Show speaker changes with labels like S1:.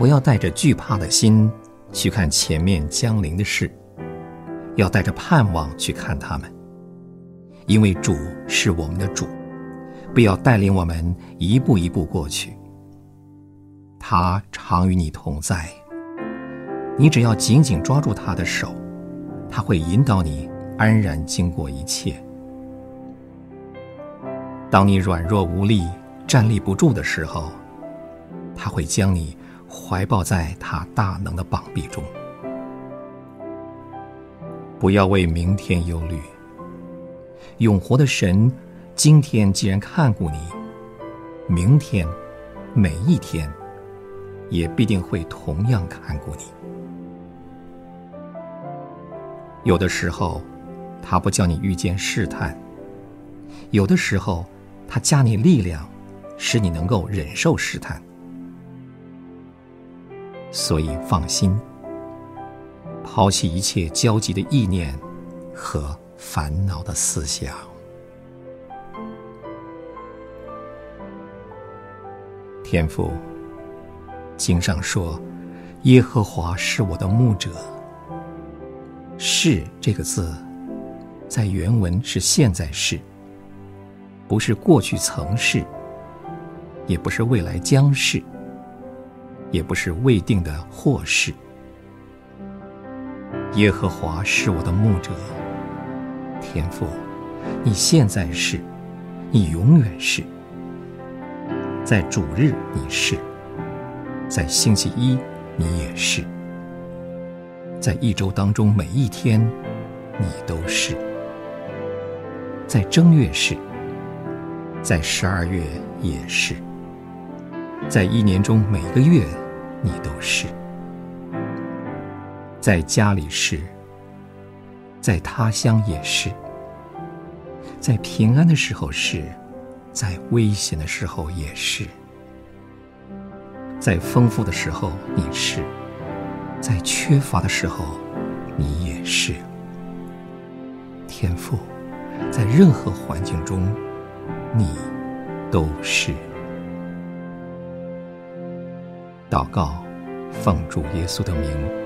S1: 不要带着惧怕的心去看前面将临的事，要带着盼望去看他们，因为主是我们的主，不要带领我们一步一步过去。他常与你同在，你只要紧紧抓住他的手，他会引导你安然经过一切。当你软弱无力、站立不住的时候，他会将你怀抱在他大能的膀臂中。不要为明天忧虑，永活的神今天既然看顾你，明天每一天也必定会同样看顾你。有的时候，他不叫你遇见试探；有的时候，他加你力量，使你能够忍受试探。所以放心，抛弃一切焦急的意念和烦恼的思想。天父，经上说：“耶和华是我的牧者。”“是”这个字，在原文是现在式。不是过去曾是，也不是未来将是，也不是未定的祸事。耶和华是我的牧者，天父，你现在是，你永远是。在主日你是，在星期一你也是，在一周当中每一天你都是，在正月是。在十二月也是，在一年中每个月，你都是；在家里是，在他乡也是；在平安的时候是，在危险的时候也是；在丰富的时候你是，在缺乏的时候你也是。天赋，在任何环境中。你都是。祷告，奉主耶稣的名。